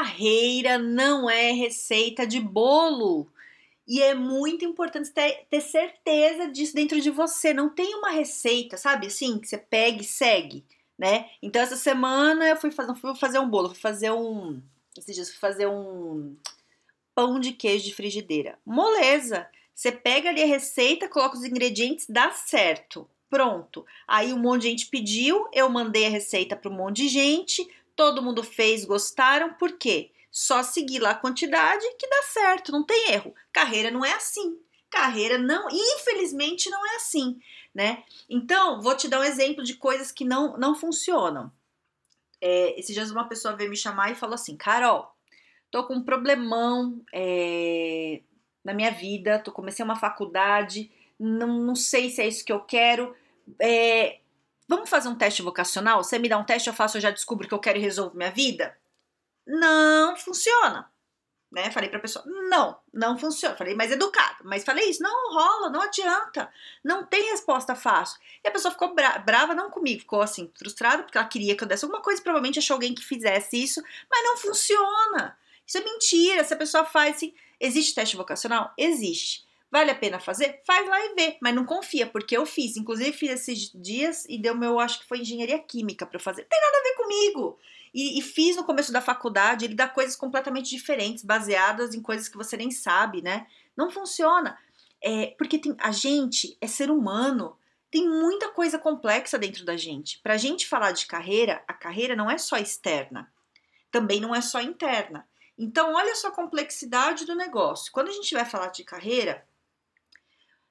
Carreira não é receita de bolo. E é muito importante ter, ter, certeza disso dentro de você. Não tem uma receita, sabe? Assim, que você pega e segue, né? Então, essa semana eu fui fazer, fui fazer um bolo, fui fazer um. Esses dias, fui fazer um pão de queijo de frigideira. Moleza! Você pega ali a receita, coloca os ingredientes, dá certo. Pronto. Aí um monte de gente pediu, eu mandei a receita para um monte de gente todo mundo fez, gostaram, por quê? Só seguir lá a quantidade que dá certo, não tem erro. Carreira não é assim. Carreira não, infelizmente não é assim, né? Então, vou te dar um exemplo de coisas que não, não funcionam. É, esses dias uma pessoa veio me chamar e falou assim, Carol, tô com um problemão é, na minha vida, tô comecei uma faculdade, não, não sei se é isso que eu quero. É, Vamos fazer um teste vocacional? Você me dá um teste, eu faço, eu já descubro que eu quero e resolvo minha vida? Não funciona. Né? Falei pra pessoa, não, não funciona. Falei, mas educado. Mas falei isso, não rola, não adianta. Não tem resposta fácil. E a pessoa ficou bra brava, não comigo, ficou assim, frustrada, porque ela queria que eu desse alguma coisa, provavelmente achou alguém que fizesse isso, mas não funciona. Isso é mentira. Se a pessoa faz assim, existe teste vocacional? Existe. Vale a pena fazer? Faz lá e vê, mas não confia, porque eu fiz. Inclusive, fiz esses dias e deu meu, acho que foi engenharia química para fazer. Tem nada a ver comigo. E, e, fiz no começo da faculdade, ele dá coisas completamente diferentes, baseadas em coisas que você nem sabe, né? Não funciona. É, porque tem, a gente é ser humano, tem muita coisa complexa dentro da gente. Para a gente falar de carreira, a carreira não é só externa, também não é só interna. Então, olha só a complexidade do negócio. Quando a gente vai falar de carreira,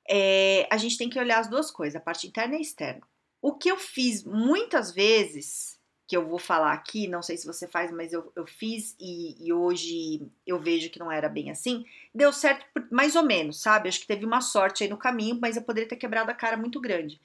é, a gente tem que olhar as duas coisas, a parte interna e externa. O que eu fiz muitas vezes, que eu vou falar aqui, não sei se você faz, mas eu, eu fiz e, e hoje eu vejo que não era bem assim, deu certo mais ou menos, sabe? Acho que teve uma sorte aí no caminho, mas eu poderia ter quebrado a cara muito grande.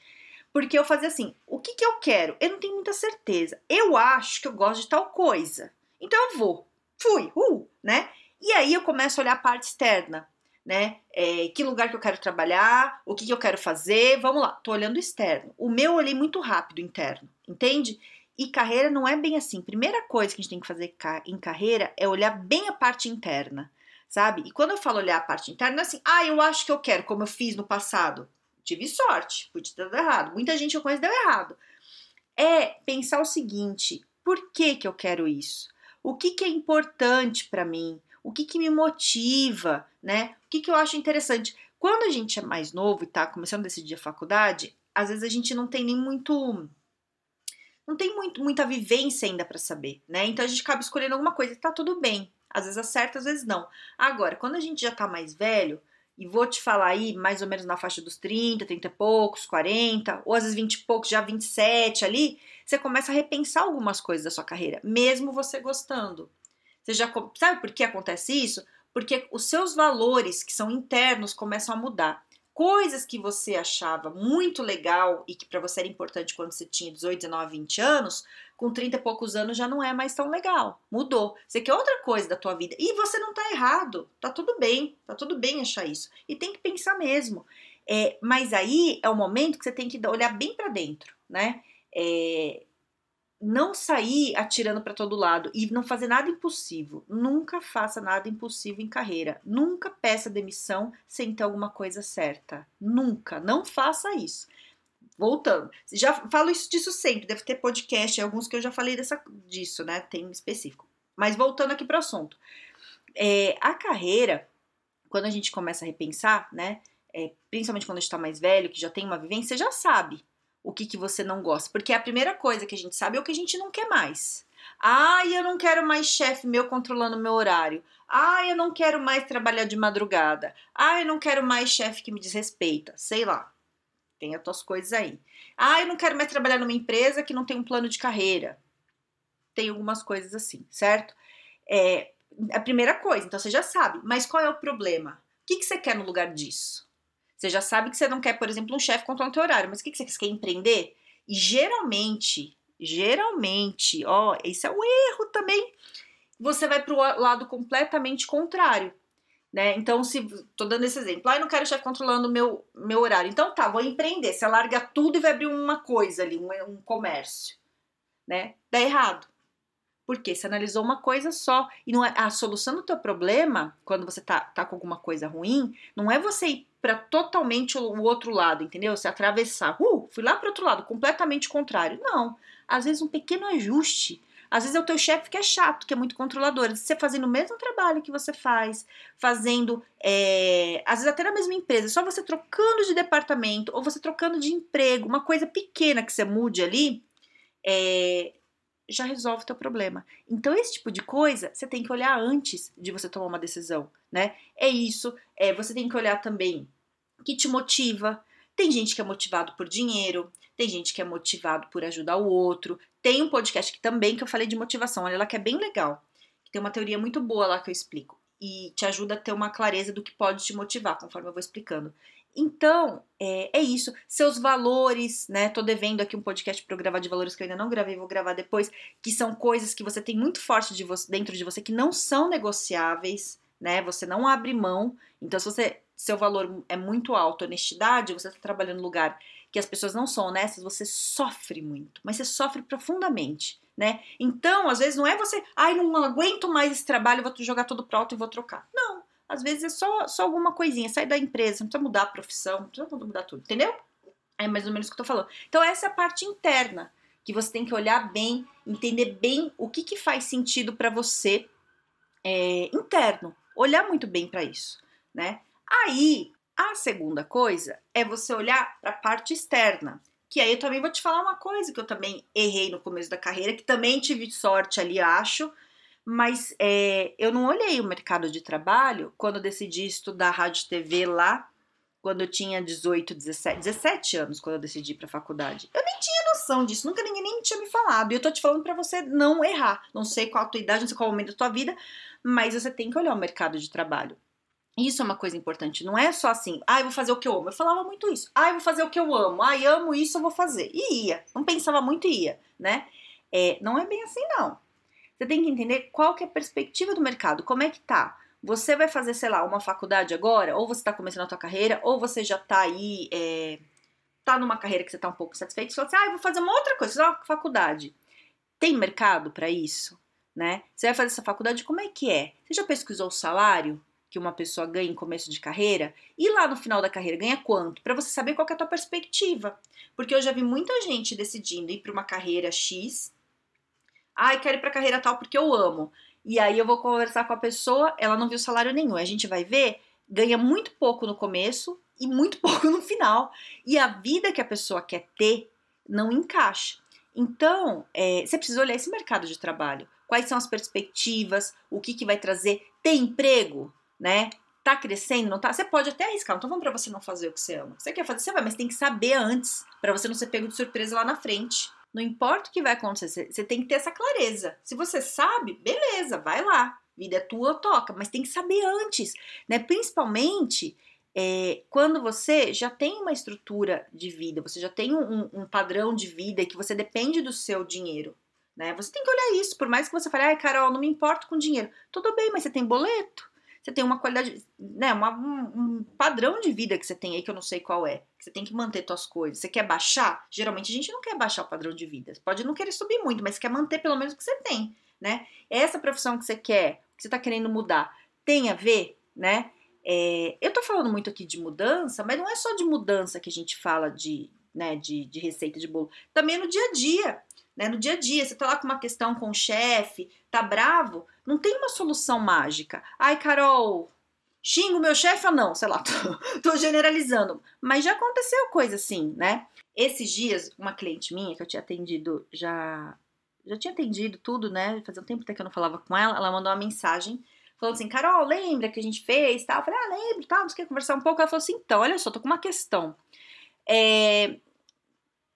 Porque eu fazia assim, o que, que eu quero? Eu não tenho muita certeza. Eu acho que eu gosto de tal coisa. Então eu vou. Fui, uh, né? E aí eu começo a olhar a parte externa né? É, que lugar que eu quero trabalhar, o que, que eu quero fazer, vamos lá, tô olhando externo. O meu eu olhei muito rápido interno, entende? E carreira não é bem assim. Primeira coisa que a gente tem que fazer em carreira é olhar bem a parte interna, sabe? E quando eu falo olhar a parte interna, é assim, ah, eu acho que eu quero, como eu fiz no passado. Tive sorte, podia ter dado errado. Muita gente eu conheço deu errado. É pensar o seguinte: por que, que eu quero isso? O que, que é importante para mim? O que, que me motiva, né? O que, que eu acho interessante. Quando a gente é mais novo e tá começando a decidir a faculdade, às vezes a gente não tem nem muito. Não tem muito, muita vivência ainda para saber, né? Então a gente acaba escolhendo alguma coisa e tá tudo bem. Às vezes acerta, às vezes não. Agora, quando a gente já tá mais velho, e vou te falar aí, mais ou menos na faixa dos 30, 30 e poucos, 40, ou às vezes 20 e poucos, já 27 ali, você começa a repensar algumas coisas da sua carreira, mesmo você gostando. Você já sabe por que acontece isso? Porque os seus valores que são internos começam a mudar. Coisas que você achava muito legal e que para você era importante quando você tinha 18, 19, 20 anos, com 30 e poucos anos já não é mais tão legal. Mudou. Você quer outra coisa da tua vida. E você não tá errado. Tá tudo bem. Tá tudo bem achar isso. E tem que pensar mesmo. É, mas aí é o momento que você tem que olhar bem para dentro, né? É, não sair atirando para todo lado e não fazer nada impossível. Nunca faça nada impossível em carreira. Nunca peça demissão sem ter alguma coisa certa. Nunca. Não faça isso. Voltando. Já falo isso disso sempre. Deve ter podcast, alguns que eu já falei dessa, disso, né? Tem específico. Mas voltando aqui para o assunto. É, a carreira, quando a gente começa a repensar, né? É, principalmente quando a gente está mais velho, que já tem uma vivência, já sabe o que, que você não gosta. Porque a primeira coisa que a gente sabe é o que a gente não quer mais. Ah, eu não quero mais chefe meu controlando meu horário. Ah, eu não quero mais trabalhar de madrugada. Ah, eu não quero mais chefe que me desrespeita. Sei lá. Tem as tuas coisas aí. Ah, eu não quero mais trabalhar numa empresa que não tem um plano de carreira. Tem algumas coisas assim, certo? É, A primeira coisa, então você já sabe. Mas qual é o problema? O que, que você quer no lugar disso? Você já sabe que você não quer, por exemplo, um chefe controlando o teu horário, mas o que, que você quer? Você quer empreender? E geralmente, geralmente, ó, esse é o erro também, você vai para o lado completamente contrário. Né? Então, se tô dando esse exemplo, ah, eu não quero chefe controlando o meu, meu horário. Então tá, vou empreender. Você larga tudo e vai abrir uma coisa ali, um, um comércio. Né? Dá errado. Porque você analisou uma coisa só. E não é, a solução do teu problema, quando você tá, tá com alguma coisa ruim, não é você ir para totalmente o, outro lado, entendeu? Você atravessar. Uh, fui lá para outro lado, completamente contrário. Não. Às vezes um pequeno ajuste às vezes é o teu chefe que é chato, que é muito controlador. Você fazendo o mesmo trabalho que você faz, fazendo, é, às vezes até na mesma empresa, só você trocando de departamento ou você trocando de emprego, uma coisa pequena que você mude ali, é, já resolve o teu problema. Então, esse tipo de coisa você tem que olhar antes de você tomar uma decisão, né? É isso. É, você tem que olhar também que te motiva. Tem gente que é motivado por dinheiro, tem gente que é motivado por ajudar o outro. Tem um podcast que também que eu falei de motivação, olha lá que é bem legal. Tem uma teoria muito boa lá que eu explico e te ajuda a ter uma clareza do que pode te motivar, conforme eu vou explicando. Então, é, é, isso. Seus valores, né? Tô devendo aqui um podcast para gravar de valores que eu ainda não gravei, vou gravar depois, que são coisas que você tem muito forte de você, dentro de você que não são negociáveis, né? Você não abre mão. Então, se você seu valor é muito alto, honestidade, você está trabalhando no lugar que as pessoas não são honestas, você sofre muito, mas você sofre profundamente, né? Então, às vezes não é você, ai, não aguento mais esse trabalho, vou jogar tudo pro alto e vou trocar. Não, às vezes é só, só alguma coisinha, sai da empresa, não precisa mudar a profissão, não precisa mudar tudo, entendeu? É mais ou menos o que eu tô falando. Então, essa é a parte interna, que você tem que olhar bem, entender bem o que, que faz sentido para você é, interno, olhar muito bem para isso, né? Aí, a segunda coisa é você olhar para a parte externa. Que aí eu também vou te falar uma coisa que eu também errei no começo da carreira, que também tive sorte ali, acho, mas é, eu não olhei o mercado de trabalho quando decidi estudar rádio e TV lá, quando eu tinha 18, 17, 17 anos, quando eu decidi para a faculdade. Eu nem tinha noção disso, nunca ninguém nem tinha me falado. E eu tô te falando para você não errar. Não sei qual a tua idade, não sei qual o momento da tua vida, mas você tem que olhar o mercado de trabalho. Isso é uma coisa importante, não é só assim, ah, eu vou fazer o que eu amo. Eu falava muito isso. Ah, eu vou fazer o que eu amo. Ah, eu amo isso, eu vou fazer. E ia. Não pensava muito e ia, né? É, não é bem assim, não. Você tem que entender qual que é a perspectiva do mercado, como é que tá. Você vai fazer, sei lá, uma faculdade agora, ou você está começando a tua carreira, ou você já tá aí, é, tá numa carreira que você tá um pouco satisfeito, você fala assim, ah, eu vou fazer uma outra coisa, fazer uma faculdade. Tem mercado para isso, né? Você vai fazer essa faculdade, como é que é? Você já pesquisou o salário? que uma pessoa ganha em começo de carreira e lá no final da carreira ganha quanto, para você saber qual é a tua perspectiva. Porque eu já vi muita gente decidindo ir para uma carreira X. Ai, ah, quero ir para carreira tal porque eu amo. E aí eu vou conversar com a pessoa, ela não viu salário nenhum. A gente vai ver, ganha muito pouco no começo e muito pouco no final. E a vida que a pessoa quer ter não encaixa. Então, é, você precisa olhar esse mercado de trabalho. Quais são as perspectivas? O que, que vai trazer? Tem emprego? né? Tá crescendo, não tá? Você pode até arriscar, tô falando pra você não fazer o que você ama. Você quer fazer, você vai, mas tem que saber antes, para você não ser pego de surpresa lá na frente. Não importa o que vai acontecer, você tem que ter essa clareza. Se você sabe, beleza, vai lá. Vida é tua, toca, mas tem que saber antes, né? Principalmente é, quando você já tem uma estrutura de vida, você já tem um, um, padrão de vida que você depende do seu dinheiro, né? Você tem que olhar isso, por mais que você fale, ai, Carol, não me importo com dinheiro. Tudo bem, mas você tem boleto, você tem uma qualidade, né, uma, um, um, padrão de vida que você tem aí que eu não sei qual é. Você tem que manter suas coisas. Você quer baixar? Geralmente a gente não quer baixar o padrão de vida. Você pode não querer subir muito, mas quer manter pelo menos o que você tem, né? Essa profissão que você quer, que você está querendo mudar, tem a ver, né? É, eu tô falando muito aqui de mudança, mas não é só de mudança que a gente fala de, né, de, de receita de bolo. Também no dia a dia né? No dia a dia, você tá lá com uma questão com o chefe, tá bravo, não tem uma solução mágica. Ai, Carol, xingo meu chefe ou não? Sei lá, tô, tô, generalizando. Mas já aconteceu coisa assim, né? Esses dias, uma cliente minha que eu tinha atendido já. Já tinha atendido tudo, né? Fazia um tempo até que eu não falava com ela. Ela mandou uma mensagem falando assim: Carol, lembra que a gente fez? Tal? Eu falei: Ah, lembro, tal. Você quer conversar um pouco? Ela falou assim: Então, olha só, tô com uma questão. É,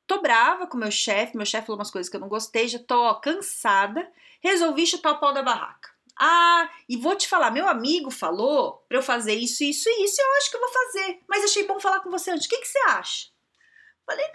Tô brava com meu chefe, meu chefe falou umas coisas que eu não gostei, já tô ó, cansada. Resolvi chutar o pau da barraca. Ah, E vou te falar, meu amigo falou para eu fazer isso, isso e isso, eu acho que eu vou fazer. Mas achei bom falar com você antes. O que, que você acha? Falei,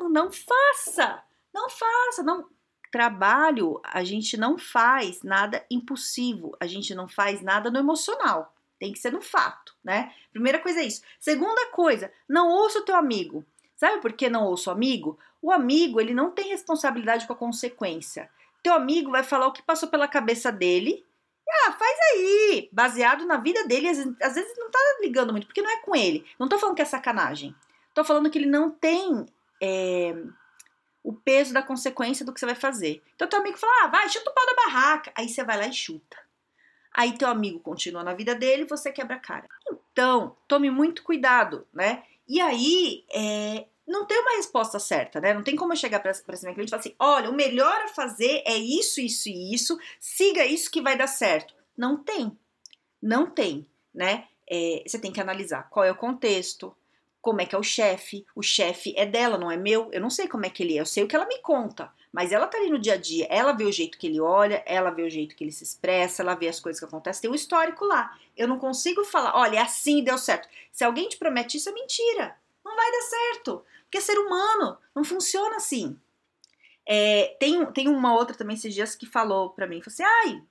não, não faça. Não faça, não. Trabalho, a gente não faz nada impulsivo, a gente não faz nada no emocional. Tem que ser no fato, né? Primeira coisa é isso. Segunda coisa, não ouça o teu amigo. Sabe por que não ouça o amigo? O amigo, ele não tem responsabilidade com a consequência. Teu amigo vai falar o que passou pela cabeça dele. Ah, faz aí, baseado na vida dele, às, às vezes não tá ligando muito, porque não é com ele. Não tô falando que é sacanagem. Tô falando que ele não tem é, o peso da consequência do que você vai fazer. Então teu amigo fala, ah, vai, chuta o pau da barraca. Aí você vai lá e chuta. Aí teu amigo continua na vida dele e você quebra a cara. Então, tome muito cuidado, né? E aí, é, não tem uma resposta certa, né? Não tem como eu chegar para esse meu cliente e falar assim: olha, o melhor a fazer é isso, isso e isso, siga isso que vai dar certo. Não tem. Não tem, né? É, você tem que analisar qual é o contexto, como é que é o chefe. O chefe é dela, não é meu. Eu não sei como é que ele é, eu sei o que ela me conta. Mas ela tá ali no dia a dia, ela vê o jeito que ele olha, ela vê o jeito que ele se expressa, ela vê as coisas que acontecem, tem um histórico lá. Eu não consigo falar, olha, é assim deu certo. Se alguém te promete isso, é mentira. Não vai dar certo. Porque é ser humano, não funciona assim. É, tem, tem uma outra também esses dias que falou pra mim, falou assim, ai,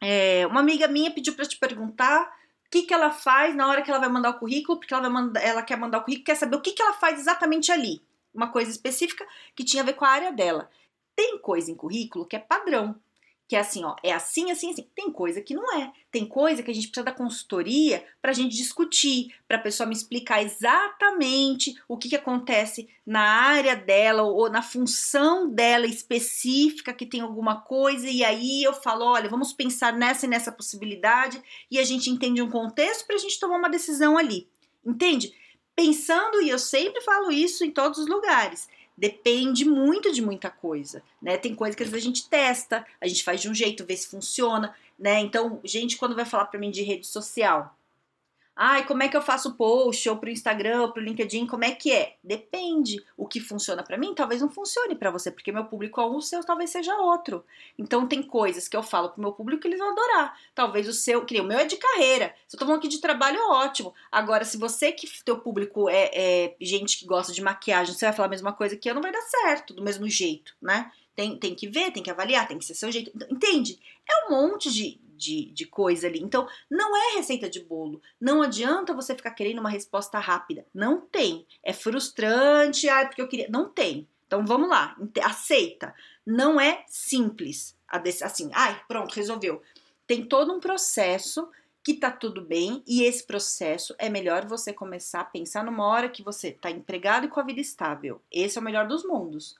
é, uma amiga minha pediu para te perguntar o que, que ela faz na hora que ela vai mandar o currículo, porque ela, vai ela quer mandar o currículo, quer saber o que, que ela faz exatamente ali. Uma coisa específica que tinha a ver com a área dela. Tem coisa em currículo que é padrão que é assim, ó, é assim, assim, assim. Tem coisa que não é. Tem coisa que a gente precisa da consultoria para a gente discutir, para a pessoa me explicar exatamente o que, que acontece na área dela ou na função dela específica que tem alguma coisa e aí eu falo, olha, vamos pensar nessa e nessa possibilidade e a gente entende um contexto para a gente tomar uma decisão ali. Entende? Pensando, e eu sempre falo isso em todos os lugares, depende muito de muita coisa, né? Tem coisa que às vezes a gente testa, a gente faz de um jeito, vê se funciona, né? Então, gente, quando vai falar para mim de rede social, Ai, como é que eu faço post ou pro Instagram ou pro LinkedIn? Como é que é? Depende. O que funciona para mim talvez não funcione para você, porque meu público é o seu talvez seja outro. Então tem coisas que eu falo pro meu público que eles vão adorar. Talvez o seu, que o meu é de carreira. Se eu tô falando aqui de trabalho, é ótimo. Agora, se você que teu público é, é gente que gosta de maquiagem, você vai falar a mesma coisa que eu, não vai dar certo do mesmo jeito, né? Tem, tem que ver, tem que avaliar, tem que ser seu jeito. Entende? É um monte de, de, de coisa ali. Então, não é receita de bolo. Não adianta você ficar querendo uma resposta rápida. Não tem. É frustrante, ah, porque eu queria. Não tem. Então, vamos lá. Aceita. Não é simples. Assim, ai, pronto, resolveu. Tem todo um processo que tá tudo bem e esse processo é melhor você começar a pensar numa hora que você tá empregado e com a vida estável. Esse é o melhor dos mundos.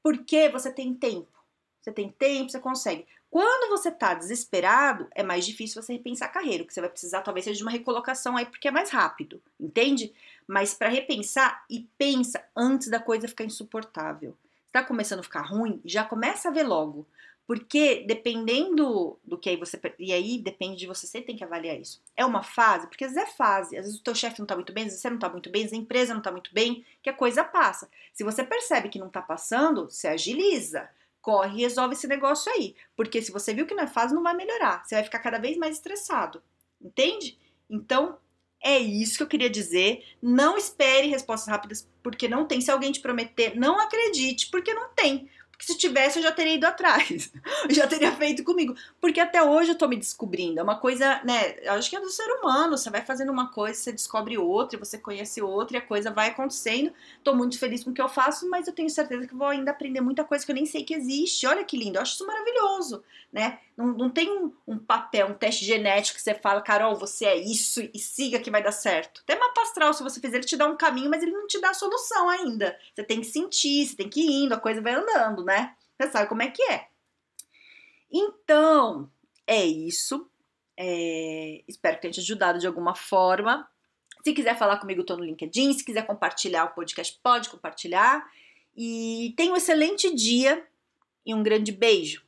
Porque você tem tempo. Você tem tempo, você consegue. Quando você tá desesperado, é mais difícil você repensar a carreira. O que você vai precisar talvez seja de uma recolocação aí, porque é mais rápido, entende? Mas para repensar e pensa antes da coisa ficar insuportável. Está começando a ficar ruim, já começa a ver logo. Porque dependendo do que aí você. E aí depende de você, você tem que avaliar isso. É uma fase, porque às vezes é fase. Às vezes o teu chefe não tá muito bem, às vezes você não tá muito bem, às vezes a empresa não tá muito bem, que a coisa passa. Se você percebe que não tá passando, se agiliza corre e resolve esse negócio aí. Porque se você viu que não é fácil, não vai melhorar. Você vai ficar cada vez mais estressado. Entende? Então, é isso que eu queria dizer. Não espere respostas rápidas, porque não tem. Se alguém te prometer, não acredite, porque não tem. Porque se tivesse, eu já teria ido atrás. já teria feito comigo. Porque até hoje eu tô me descobrindo. É uma coisa, né? Eu acho que é do ser humano. Você vai fazendo uma coisa, você descobre outra, você conhece outra e a coisa vai acontecendo. Tô muito feliz com o que eu faço, mas eu tenho certeza que vou ainda aprender muita coisa que eu nem sei que existe. Olha que lindo. Eu acho isso maravilhoso, né? Não, não tem um, um papel, um teste genético que você fala, Carol, você é isso e siga que vai dar certo. Até mapa astral, se você fizer, ele te dá um caminho, mas ele não te dá a solução ainda. Você tem que sentir, você tem que ir indo, a coisa vai andando, né? Você sabe como é que é. Então, é isso. É, espero que tenha te ajudado de alguma forma. Se quiser falar comigo, estou no LinkedIn. Se quiser compartilhar o podcast, pode compartilhar. E tenha um excelente dia e um grande beijo.